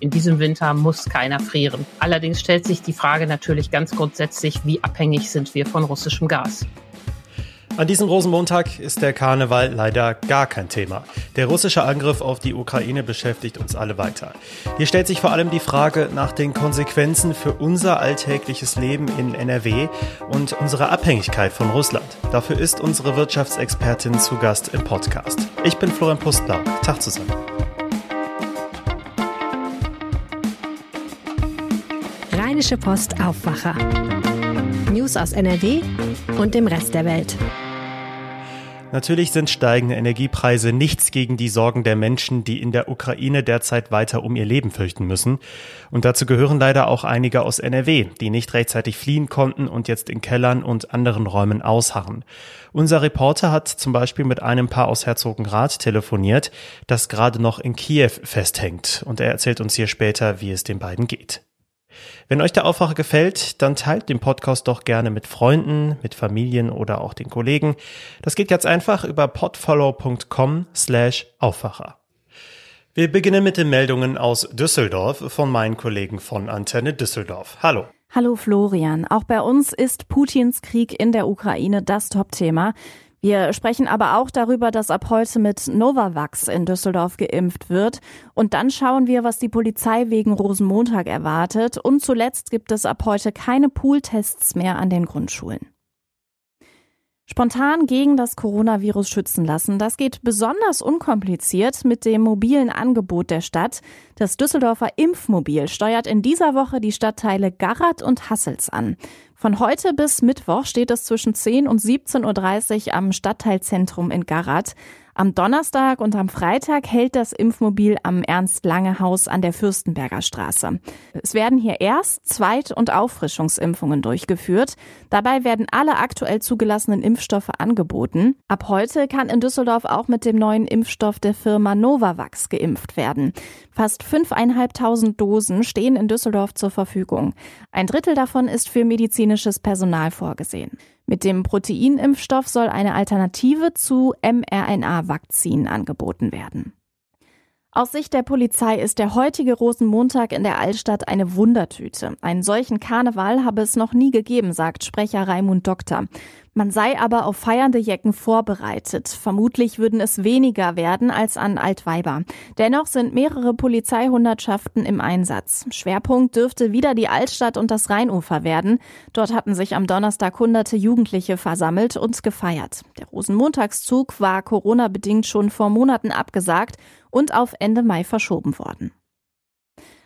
In diesem Winter muss keiner frieren. Allerdings stellt sich die Frage natürlich ganz grundsätzlich, wie abhängig sind wir von russischem Gas? An diesem Rosenmontag ist der Karneval leider gar kein Thema. Der russische Angriff auf die Ukraine beschäftigt uns alle weiter. Hier stellt sich vor allem die Frage nach den Konsequenzen für unser alltägliches Leben in NRW und unsere Abhängigkeit von Russland. Dafür ist unsere Wirtschaftsexpertin zu Gast im Podcast. Ich bin Florian Pustlau. Tag zusammen. Rheinische Post Aufwacher. News aus NRW und dem Rest der Welt. Natürlich sind steigende Energiepreise nichts gegen die Sorgen der Menschen, die in der Ukraine derzeit weiter um ihr Leben fürchten müssen. Und dazu gehören leider auch einige aus NRW, die nicht rechtzeitig fliehen konnten und jetzt in Kellern und anderen Räumen ausharren. Unser Reporter hat zum Beispiel mit einem Paar aus Herzogenrath telefoniert, das gerade noch in Kiew festhängt. Und er erzählt uns hier später, wie es den beiden geht. Wenn euch der Aufwacher gefällt, dann teilt den Podcast doch gerne mit Freunden, mit Familien oder auch den Kollegen. Das geht ganz einfach über podfollow.com slash Aufwacher. Wir beginnen mit den Meldungen aus Düsseldorf von meinen Kollegen von Antenne Düsseldorf. Hallo. Hallo Florian. Auch bei uns ist Putins Krieg in der Ukraine das Topthema. Wir sprechen aber auch darüber, dass ab heute mit Novavax in Düsseldorf geimpft wird. Und dann schauen wir, was die Polizei wegen Rosenmontag erwartet. Und zuletzt gibt es ab heute keine Pooltests mehr an den Grundschulen. Spontan gegen das Coronavirus schützen lassen, das geht besonders unkompliziert mit dem mobilen Angebot der Stadt. Das Düsseldorfer Impfmobil steuert in dieser Woche die Stadtteile Garrat und Hassels an. Von heute bis Mittwoch steht es zwischen 10 und 17.30 Uhr am Stadtteilzentrum in Garrat. Am Donnerstag und am Freitag hält das Impfmobil am Ernst-Lange-Haus an der Fürstenberger Straße. Es werden hier Erst-, Zweit- und Auffrischungsimpfungen durchgeführt. Dabei werden alle aktuell zugelassenen Impfstoffe angeboten. Ab heute kann in Düsseldorf auch mit dem neuen Impfstoff der Firma Novavax geimpft werden. Fast 5.500 Dosen stehen in Düsseldorf zur Verfügung. Ein Drittel davon ist für medizinisches Personal vorgesehen. Mit dem Proteinimpfstoff soll eine Alternative zu mRNA-Vakzinen angeboten werden. Aus Sicht der Polizei ist der heutige Rosenmontag in der Altstadt eine Wundertüte. Einen solchen Karneval habe es noch nie gegeben, sagt Sprecher Raimund Doktor. Man sei aber auf feiernde Jecken vorbereitet. Vermutlich würden es weniger werden als an Altweiber. Dennoch sind mehrere Polizeihundertschaften im Einsatz. Schwerpunkt dürfte wieder die Altstadt und das Rheinufer werden. Dort hatten sich am Donnerstag hunderte Jugendliche versammelt und gefeiert. Der Rosenmontagszug war Corona-bedingt schon vor Monaten abgesagt und auf Ende Mai verschoben worden.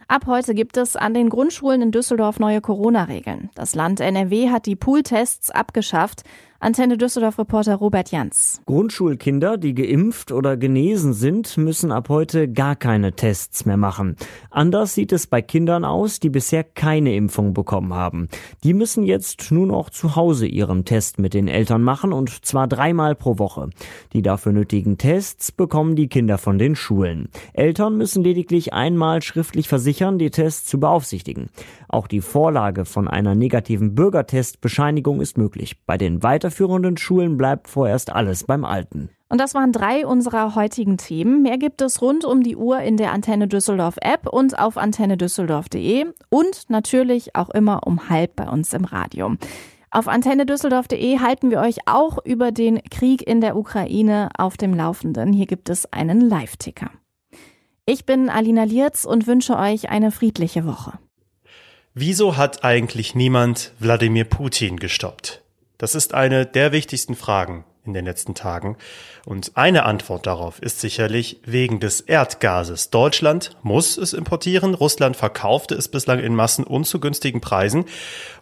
Ab heute gibt es an den Grundschulen in Düsseldorf neue Corona-Regeln. Das Land NRW hat die Pooltests abgeschafft. Antenne Düsseldorf-Reporter Robert Jans. Grundschulkinder, die geimpft oder genesen sind, müssen ab heute gar keine Tests mehr machen. Anders sieht es bei Kindern aus, die bisher keine Impfung bekommen haben. Die müssen jetzt nur noch zu Hause ihren Test mit den Eltern machen und zwar dreimal pro Woche. Die dafür nötigen Tests bekommen die Kinder von den Schulen. Eltern müssen lediglich einmal schriftlich versichern, die Tests zu beaufsichtigen. Auch die Vorlage von einer negativen Bürgertestbescheinigung ist möglich. Bei den weiter weiterführenden Schulen bleibt vorerst alles beim Alten. Und das waren drei unserer heutigen Themen. Mehr gibt es rund um die Uhr in der Antenne Düsseldorf App und auf antennedüsseldorf.de und natürlich auch immer um halb bei uns im Radio. Auf antennedüsseldorf.de halten wir euch auch über den Krieg in der Ukraine auf dem Laufenden. Hier gibt es einen Live-Ticker. Ich bin Alina Lierz und wünsche euch eine friedliche Woche. Wieso hat eigentlich niemand Wladimir Putin gestoppt? Das ist eine der wichtigsten Fragen in den letzten Tagen. Und eine Antwort darauf ist sicherlich wegen des Erdgases. Deutschland muss es importieren, Russland verkaufte es bislang in Massen und zu günstigen Preisen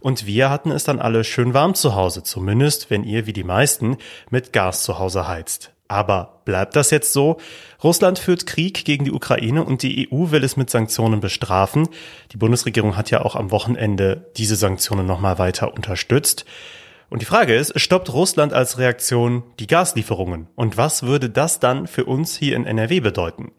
und wir hatten es dann alle schön warm zu Hause, zumindest wenn ihr wie die meisten mit Gas zu Hause heizt. Aber bleibt das jetzt so? Russland führt Krieg gegen die Ukraine und die EU will es mit Sanktionen bestrafen. Die Bundesregierung hat ja auch am Wochenende diese Sanktionen nochmal weiter unterstützt. Und die Frage ist, stoppt Russland als Reaktion die Gaslieferungen? Und was würde das dann für uns hier in NRW bedeuten?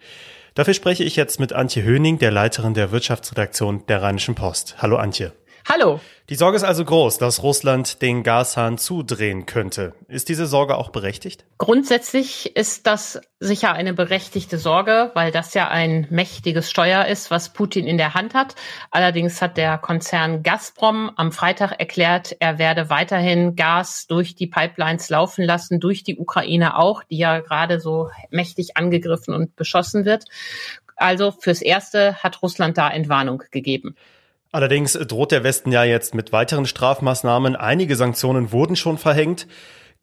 Dafür spreche ich jetzt mit Antje Höning, der Leiterin der Wirtschaftsredaktion der Rheinischen Post. Hallo Antje. Hallo. Die Sorge ist also groß, dass Russland den Gashahn zudrehen könnte. Ist diese Sorge auch berechtigt? Grundsätzlich ist das sicher eine berechtigte Sorge, weil das ja ein mächtiges Steuer ist, was Putin in der Hand hat. Allerdings hat der Konzern Gazprom am Freitag erklärt, er werde weiterhin Gas durch die Pipelines laufen lassen, durch die Ukraine auch, die ja gerade so mächtig angegriffen und beschossen wird. Also fürs Erste hat Russland da Entwarnung gegeben. Allerdings droht der Westen ja jetzt mit weiteren Strafmaßnahmen. Einige Sanktionen wurden schon verhängt.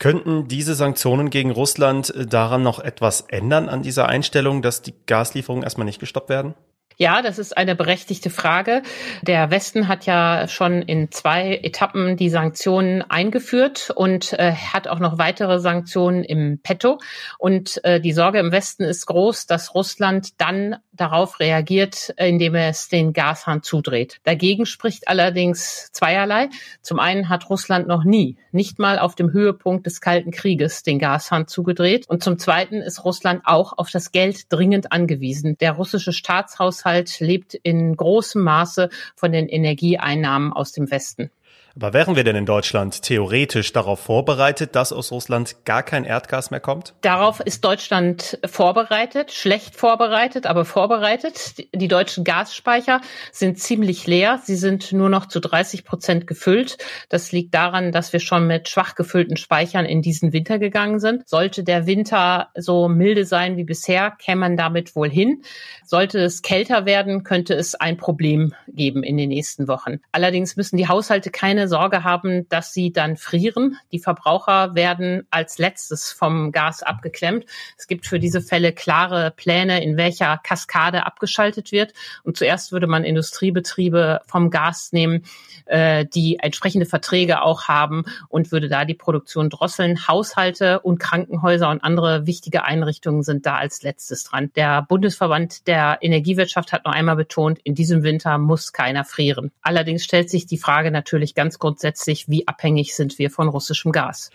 Könnten diese Sanktionen gegen Russland daran noch etwas ändern an dieser Einstellung, dass die Gaslieferungen erstmal nicht gestoppt werden? Ja, das ist eine berechtigte Frage. Der Westen hat ja schon in zwei Etappen die Sanktionen eingeführt und äh, hat auch noch weitere Sanktionen im Petto. Und äh, die Sorge im Westen ist groß, dass Russland dann darauf reagiert, indem es den Gashahn zudreht. Dagegen spricht allerdings zweierlei. Zum einen hat Russland noch nie, nicht mal auf dem Höhepunkt des Kalten Krieges, den Gashahn zugedreht. Und zum zweiten ist Russland auch auf das Geld dringend angewiesen. Der russische Staatshaushalt Haushalt lebt in großem Maße von den Energieeinnahmen aus dem Westen. Aber wären wir denn in Deutschland theoretisch darauf vorbereitet, dass aus Russland gar kein Erdgas mehr kommt? Darauf ist Deutschland vorbereitet, schlecht vorbereitet, aber vorbereitet. Die deutschen Gasspeicher sind ziemlich leer. Sie sind nur noch zu 30 Prozent gefüllt. Das liegt daran, dass wir schon mit schwach gefüllten Speichern in diesen Winter gegangen sind. Sollte der Winter so milde sein wie bisher, käme man damit wohl hin. Sollte es kälter werden, könnte es ein Problem geben in den nächsten Wochen. Allerdings müssen die Haushalte keine keine Sorge haben, dass sie dann frieren. Die Verbraucher werden als letztes vom Gas abgeklemmt. Es gibt für diese Fälle klare Pläne, in welcher Kaskade abgeschaltet wird. Und zuerst würde man Industriebetriebe vom Gas nehmen, äh, die entsprechende Verträge auch haben und würde da die Produktion drosseln. Haushalte und Krankenhäuser und andere wichtige Einrichtungen sind da als letztes dran. Der Bundesverband der Energiewirtschaft hat noch einmal betont, in diesem Winter muss keiner frieren. Allerdings stellt sich die Frage natürlich ganz ganz grundsätzlich, wie abhängig sind wir von russischem Gas.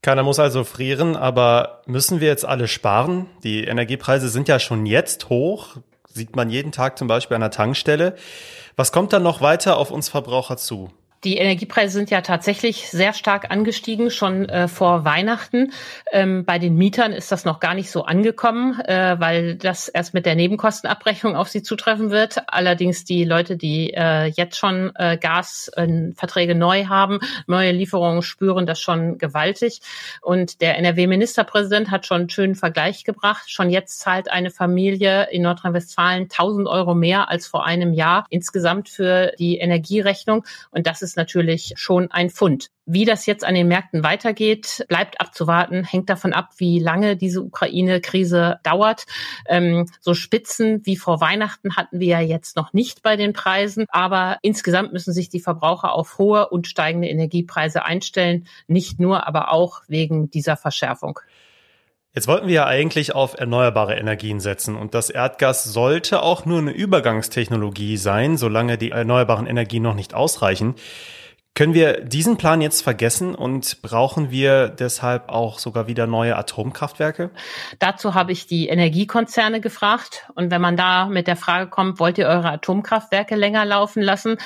Keiner muss also frieren, aber müssen wir jetzt alle sparen? Die Energiepreise sind ja schon jetzt hoch, sieht man jeden Tag zum Beispiel an der Tankstelle. Was kommt dann noch weiter auf uns Verbraucher zu? Die Energiepreise sind ja tatsächlich sehr stark angestiegen, schon äh, vor Weihnachten. Ähm, bei den Mietern ist das noch gar nicht so angekommen, äh, weil das erst mit der Nebenkostenabrechnung auf sie zutreffen wird. Allerdings die Leute, die äh, jetzt schon äh, Gasverträge neu haben, neue Lieferungen spüren das schon gewaltig. Und der NRW-Ministerpräsident hat schon einen schönen Vergleich gebracht. Schon jetzt zahlt eine Familie in Nordrhein-Westfalen 1000 Euro mehr als vor einem Jahr insgesamt für die Energierechnung. Und das ist ist natürlich schon ein Fund. Wie das jetzt an den Märkten weitergeht, bleibt abzuwarten, hängt davon ab, wie lange diese Ukraine-Krise dauert. Ähm, so Spitzen wie vor Weihnachten hatten wir ja jetzt noch nicht bei den Preisen, aber insgesamt müssen sich die Verbraucher auf hohe und steigende Energiepreise einstellen, nicht nur, aber auch wegen dieser Verschärfung. Jetzt wollten wir ja eigentlich auf erneuerbare Energien setzen und das Erdgas sollte auch nur eine Übergangstechnologie sein, solange die erneuerbaren Energien noch nicht ausreichen. Können wir diesen Plan jetzt vergessen und brauchen wir deshalb auch sogar wieder neue Atomkraftwerke? Dazu habe ich die Energiekonzerne gefragt. Und wenn man da mit der Frage kommt, wollt ihr eure Atomkraftwerke länger laufen lassen,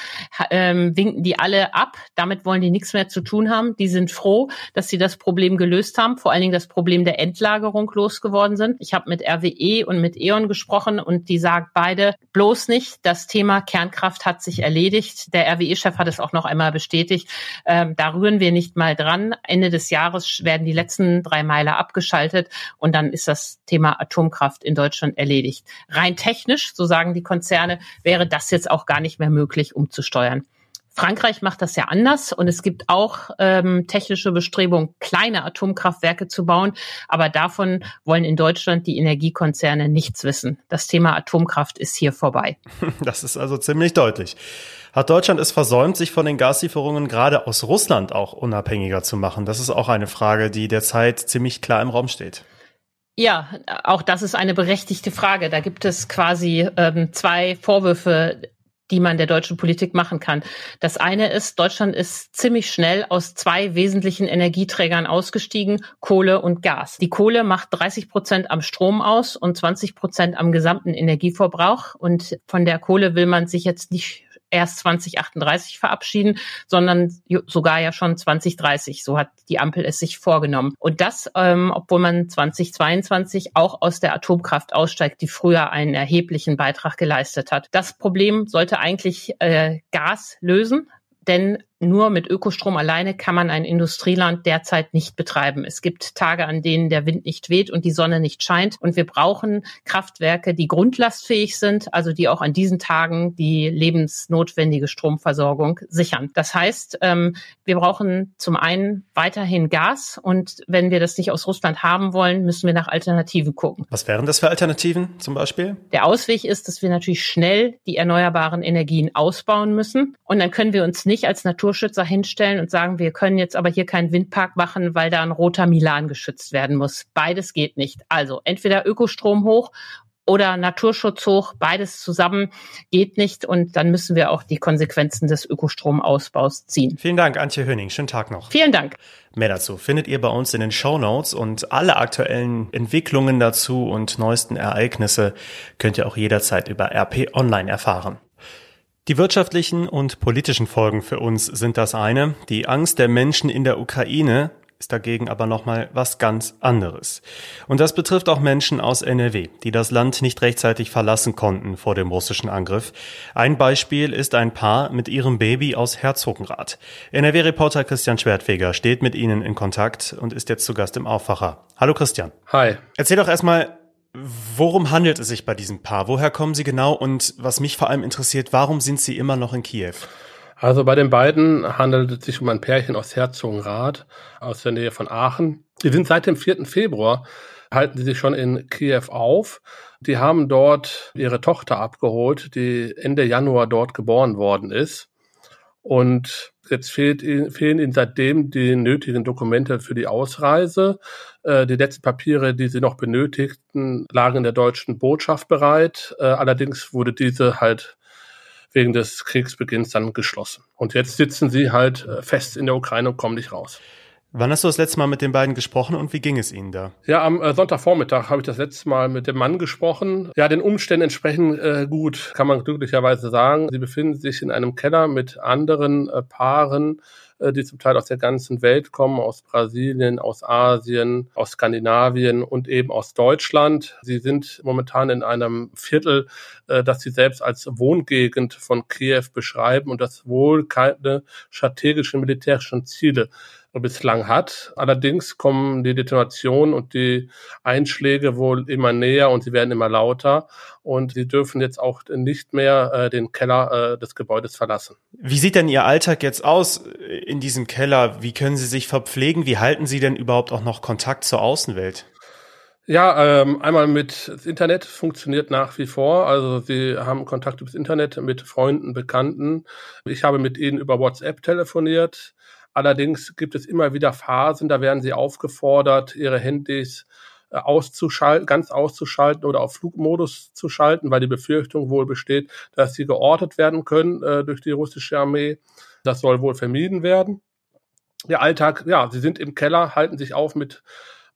ähm, winken die alle ab. Damit wollen die nichts mehr zu tun haben. Die sind froh, dass sie das Problem gelöst haben, vor allen Dingen das Problem der Endlagerung losgeworden sind. Ich habe mit RWE und mit E.ON gesprochen und die sagen beide bloß nicht, das Thema Kernkraft hat sich erledigt. Der RWE-Chef hat es auch noch einmal bestätigt bestätigt. Ähm, da rühren wir nicht mal dran. Ende des Jahres werden die letzten drei Meiler abgeschaltet und dann ist das Thema Atomkraft in Deutschland erledigt. Rein technisch, so sagen die Konzerne, wäre das jetzt auch gar nicht mehr möglich umzusteuern. Frankreich macht das ja anders und es gibt auch ähm, technische Bestrebungen, kleine Atomkraftwerke zu bauen. Aber davon wollen in Deutschland die Energiekonzerne nichts wissen. Das Thema Atomkraft ist hier vorbei. Das ist also ziemlich deutlich. Hat Deutschland es versäumt, sich von den Gaslieferungen gerade aus Russland auch unabhängiger zu machen? Das ist auch eine Frage, die derzeit ziemlich klar im Raum steht. Ja, auch das ist eine berechtigte Frage. Da gibt es quasi ähm, zwei Vorwürfe, die man der deutschen Politik machen kann. Das eine ist, Deutschland ist ziemlich schnell aus zwei wesentlichen Energieträgern ausgestiegen, Kohle und Gas. Die Kohle macht 30 Prozent am Strom aus und 20 Prozent am gesamten Energieverbrauch. Und von der Kohle will man sich jetzt nicht erst 2038 verabschieden, sondern sogar ja schon 2030. So hat die Ampel es sich vorgenommen. Und das, ähm, obwohl man 2022 auch aus der Atomkraft aussteigt, die früher einen erheblichen Beitrag geleistet hat. Das Problem sollte eigentlich äh, Gas lösen denn nur mit Ökostrom alleine kann man ein Industrieland derzeit nicht betreiben. Es gibt Tage, an denen der Wind nicht weht und die Sonne nicht scheint. Und wir brauchen Kraftwerke, die grundlastfähig sind, also die auch an diesen Tagen die lebensnotwendige Stromversorgung sichern. Das heißt, ähm, wir brauchen zum einen weiterhin Gas und wenn wir das nicht aus Russland haben wollen, müssen wir nach Alternativen gucken. Was wären das für Alternativen zum Beispiel? Der Ausweg ist, dass wir natürlich schnell die erneuerbaren Energien ausbauen müssen und dann können wir uns nicht als Natur Naturschützer hinstellen und sagen, wir können jetzt aber hier keinen Windpark machen, weil da ein roter Milan geschützt werden muss. Beides geht nicht. Also entweder Ökostrom hoch oder Naturschutz hoch, beides zusammen geht nicht und dann müssen wir auch die Konsequenzen des Ökostromausbaus ziehen. Vielen Dank, Antje Höning. Schönen Tag noch. Vielen Dank. Mehr dazu findet ihr bei uns in den Show Notes und alle aktuellen Entwicklungen dazu und neuesten Ereignisse könnt ihr auch jederzeit über RP Online erfahren. Die wirtschaftlichen und politischen Folgen für uns sind das eine. Die Angst der Menschen in der Ukraine ist dagegen aber nochmal was ganz anderes. Und das betrifft auch Menschen aus NRW, die das Land nicht rechtzeitig verlassen konnten vor dem russischen Angriff. Ein Beispiel ist ein Paar mit ihrem Baby aus Herzogenrath. NRW-Reporter Christian Schwertfeger steht mit ihnen in Kontakt und ist jetzt zu Gast im Aufwacher. Hallo Christian. Hi. Erzähl doch erstmal, Worum handelt es sich bei diesem Paar? Woher kommen sie genau? Und was mich vor allem interessiert, warum sind sie immer noch in Kiew? Also bei den beiden handelt es sich um ein Pärchen aus Herzogenrath, aus der Nähe von Aachen. Die sind seit dem 4. Februar, halten sie sich schon in Kiew auf. Die haben dort ihre Tochter abgeholt, die Ende Januar dort geboren worden ist. Und jetzt fehlt, fehlen ihnen seitdem die nötigen Dokumente für die Ausreise. Äh, die letzten Papiere, die sie noch benötigten, lagen in der deutschen Botschaft bereit. Äh, allerdings wurde diese halt wegen des Kriegsbeginns dann geschlossen. Und jetzt sitzen sie halt äh, fest in der Ukraine und kommen nicht raus. Wann hast du das letzte Mal mit den beiden gesprochen und wie ging es ihnen da? Ja, am äh, Sonntagvormittag habe ich das letzte Mal mit dem Mann gesprochen. Ja, den Umständen entsprechend äh, gut, kann man glücklicherweise sagen. Sie befinden sich in einem Keller mit anderen äh, Paaren, äh, die zum Teil aus der ganzen Welt kommen, aus Brasilien, aus Asien, aus Skandinavien und eben aus Deutschland. Sie sind momentan in einem Viertel, äh, das sie selbst als Wohngegend von Kiew beschreiben und das wohl keine strategischen militärischen Ziele bislang hat. Allerdings kommen die Detonationen und die Einschläge wohl immer näher und sie werden immer lauter und sie dürfen jetzt auch nicht mehr äh, den Keller äh, des Gebäudes verlassen. Wie sieht denn Ihr Alltag jetzt aus in diesem Keller? Wie können Sie sich verpflegen? Wie halten Sie denn überhaupt auch noch Kontakt zur Außenwelt? Ja, ähm, einmal mit das Internet funktioniert nach wie vor. Also sie haben Kontakt übers Internet mit Freunden, Bekannten. Ich habe mit ihnen über WhatsApp telefoniert. Allerdings gibt es immer wieder Phasen, da werden sie aufgefordert, ihre Handys äh, auszuschalten, ganz auszuschalten oder auf Flugmodus zu schalten, weil die Befürchtung wohl besteht, dass sie geortet werden können äh, durch die russische Armee. Das soll wohl vermieden werden. Der Alltag, ja, sie sind im Keller, halten sich auf mit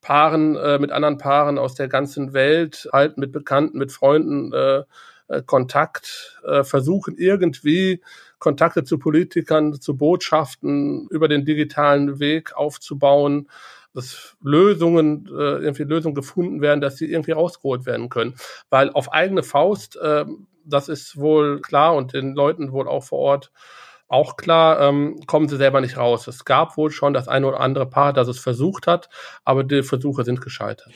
Paaren, äh, mit anderen Paaren aus der ganzen Welt, halten mit Bekannten, mit Freunden äh, äh Kontakt, äh, versuchen irgendwie Kontakte zu Politikern, zu Botschaften über den digitalen Weg aufzubauen, dass Lösungen, äh, irgendwie Lösungen gefunden werden, dass sie irgendwie rausgeholt werden können. Weil auf eigene Faust, äh, das ist wohl klar und den Leuten wohl auch vor Ort auch klar, ähm, kommen sie selber nicht raus. Es gab wohl schon das eine oder andere Paar, das es versucht hat, aber die Versuche sind gescheitert.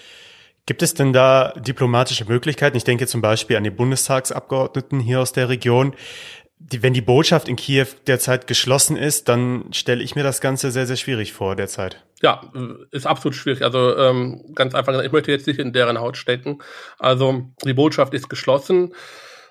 Gibt es denn da diplomatische Möglichkeiten? Ich denke zum Beispiel an die Bundestagsabgeordneten hier aus der Region, die, wenn die Botschaft in Kiew derzeit geschlossen ist, dann stelle ich mir das Ganze sehr, sehr schwierig vor derzeit. Ja, ist absolut schwierig. Also ähm, ganz einfach gesagt, ich möchte jetzt nicht in deren Haut stecken. Also die Botschaft ist geschlossen.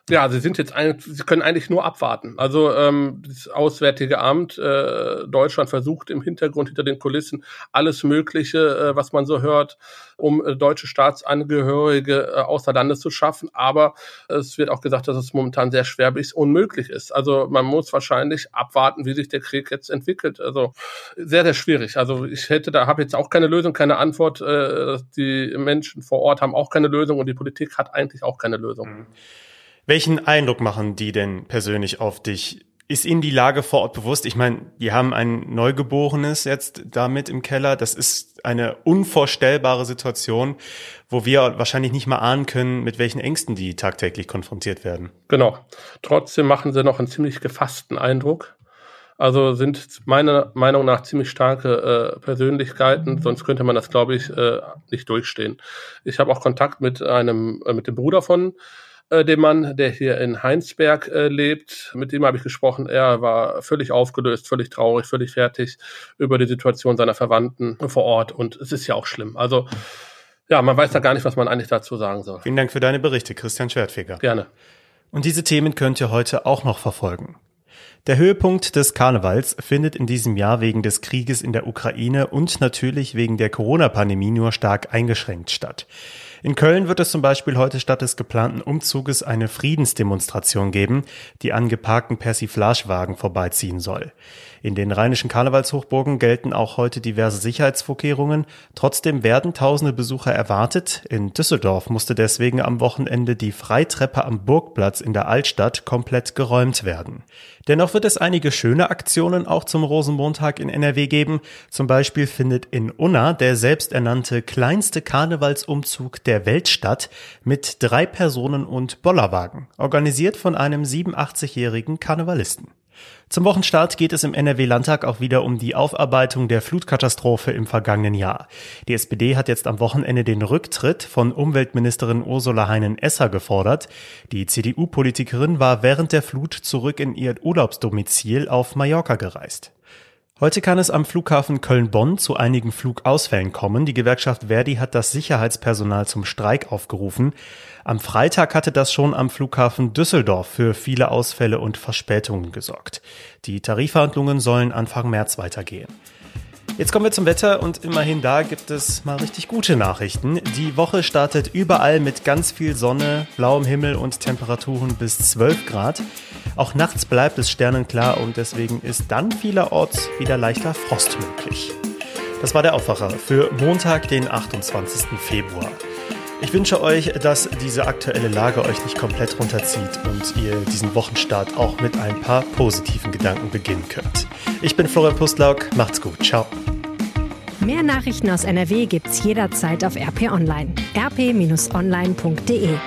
Ja, sie sind jetzt eigentlich, sie können eigentlich nur abwarten. Also ähm, das Auswärtige Amt äh, Deutschland versucht im Hintergrund hinter den Kulissen alles Mögliche, äh, was man so hört, um äh, deutsche Staatsangehörige äh, außer Landes zu schaffen. Aber es wird auch gesagt, dass es momentan sehr schwer bis unmöglich ist. Also man muss wahrscheinlich abwarten, wie sich der Krieg jetzt entwickelt. Also sehr, sehr schwierig. Also ich hätte da habe jetzt auch keine Lösung, keine Antwort. Äh, die Menschen vor Ort haben auch keine Lösung und die Politik hat eigentlich auch keine Lösung. Mhm. Welchen Eindruck machen die denn persönlich auf dich? Ist Ihnen die Lage vor Ort bewusst? Ich meine, die haben ein Neugeborenes jetzt damit im Keller. Das ist eine unvorstellbare Situation, wo wir wahrscheinlich nicht mal ahnen können, mit welchen Ängsten die tagtäglich konfrontiert werden. Genau. Trotzdem machen sie noch einen ziemlich gefassten Eindruck. Also sind meiner Meinung nach ziemlich starke äh, Persönlichkeiten, sonst könnte man das, glaube ich, äh, nicht durchstehen. Ich habe auch Kontakt mit einem, äh, mit dem Bruder von äh, dem Mann, der hier in Heinsberg äh, lebt. Mit dem habe ich gesprochen. Er war völlig aufgelöst, völlig traurig, völlig fertig über die Situation seiner Verwandten vor Ort. Und es ist ja auch schlimm. Also ja, man weiß da gar nicht, was man eigentlich dazu sagen soll. Vielen Dank für deine Berichte, Christian Schwertfeger. Gerne. Und diese Themen könnt ihr heute auch noch verfolgen. Der Höhepunkt des Karnevals findet in diesem Jahr wegen des Krieges in der Ukraine und natürlich wegen der Corona-Pandemie nur stark eingeschränkt statt. In Köln wird es zum Beispiel heute statt des geplanten Umzuges eine Friedensdemonstration geben, die an geparkten Persiflagewagen vorbeiziehen soll. In den rheinischen Karnevalshochburgen gelten auch heute diverse Sicherheitsvorkehrungen. Trotzdem werden tausende Besucher erwartet. In Düsseldorf musste deswegen am Wochenende die Freitreppe am Burgplatz in der Altstadt komplett geräumt werden. Dennoch wird es einige schöne Aktionen auch zum Rosenmontag in NRW geben. Zum Beispiel findet in Unna der selbsternannte kleinste Karnevalsumzug der Welt statt mit drei Personen und Bollerwagen, organisiert von einem 87-jährigen Karnevalisten. Zum Wochenstart geht es im NRW-Landtag auch wieder um die Aufarbeitung der Flutkatastrophe im vergangenen Jahr. Die SPD hat jetzt am Wochenende den Rücktritt von Umweltministerin Ursula Heinen-Esser gefordert. Die CDU-Politikerin war während der Flut zurück in ihr Urlaubsdomizil auf Mallorca gereist. Heute kann es am Flughafen Köln-Bonn zu einigen Flugausfällen kommen. Die Gewerkschaft Verdi hat das Sicherheitspersonal zum Streik aufgerufen. Am Freitag hatte das schon am Flughafen Düsseldorf für viele Ausfälle und Verspätungen gesorgt. Die Tarifverhandlungen sollen Anfang März weitergehen. Jetzt kommen wir zum Wetter und immerhin da gibt es mal richtig gute Nachrichten. Die Woche startet überall mit ganz viel Sonne, blauem Himmel und Temperaturen bis 12 Grad. Auch nachts bleibt es sternenklar und deswegen ist dann vielerorts wieder leichter Frost möglich. Das war der Aufwacher für Montag, den 28. Februar. Ich wünsche euch, dass diese aktuelle Lage euch nicht komplett runterzieht und ihr diesen Wochenstart auch mit ein paar positiven Gedanken beginnen könnt. Ich bin Florian Pustlauk, macht's gut, ciao. Mehr Nachrichten aus NRW gibt's jederzeit auf RP Online. rp-online.de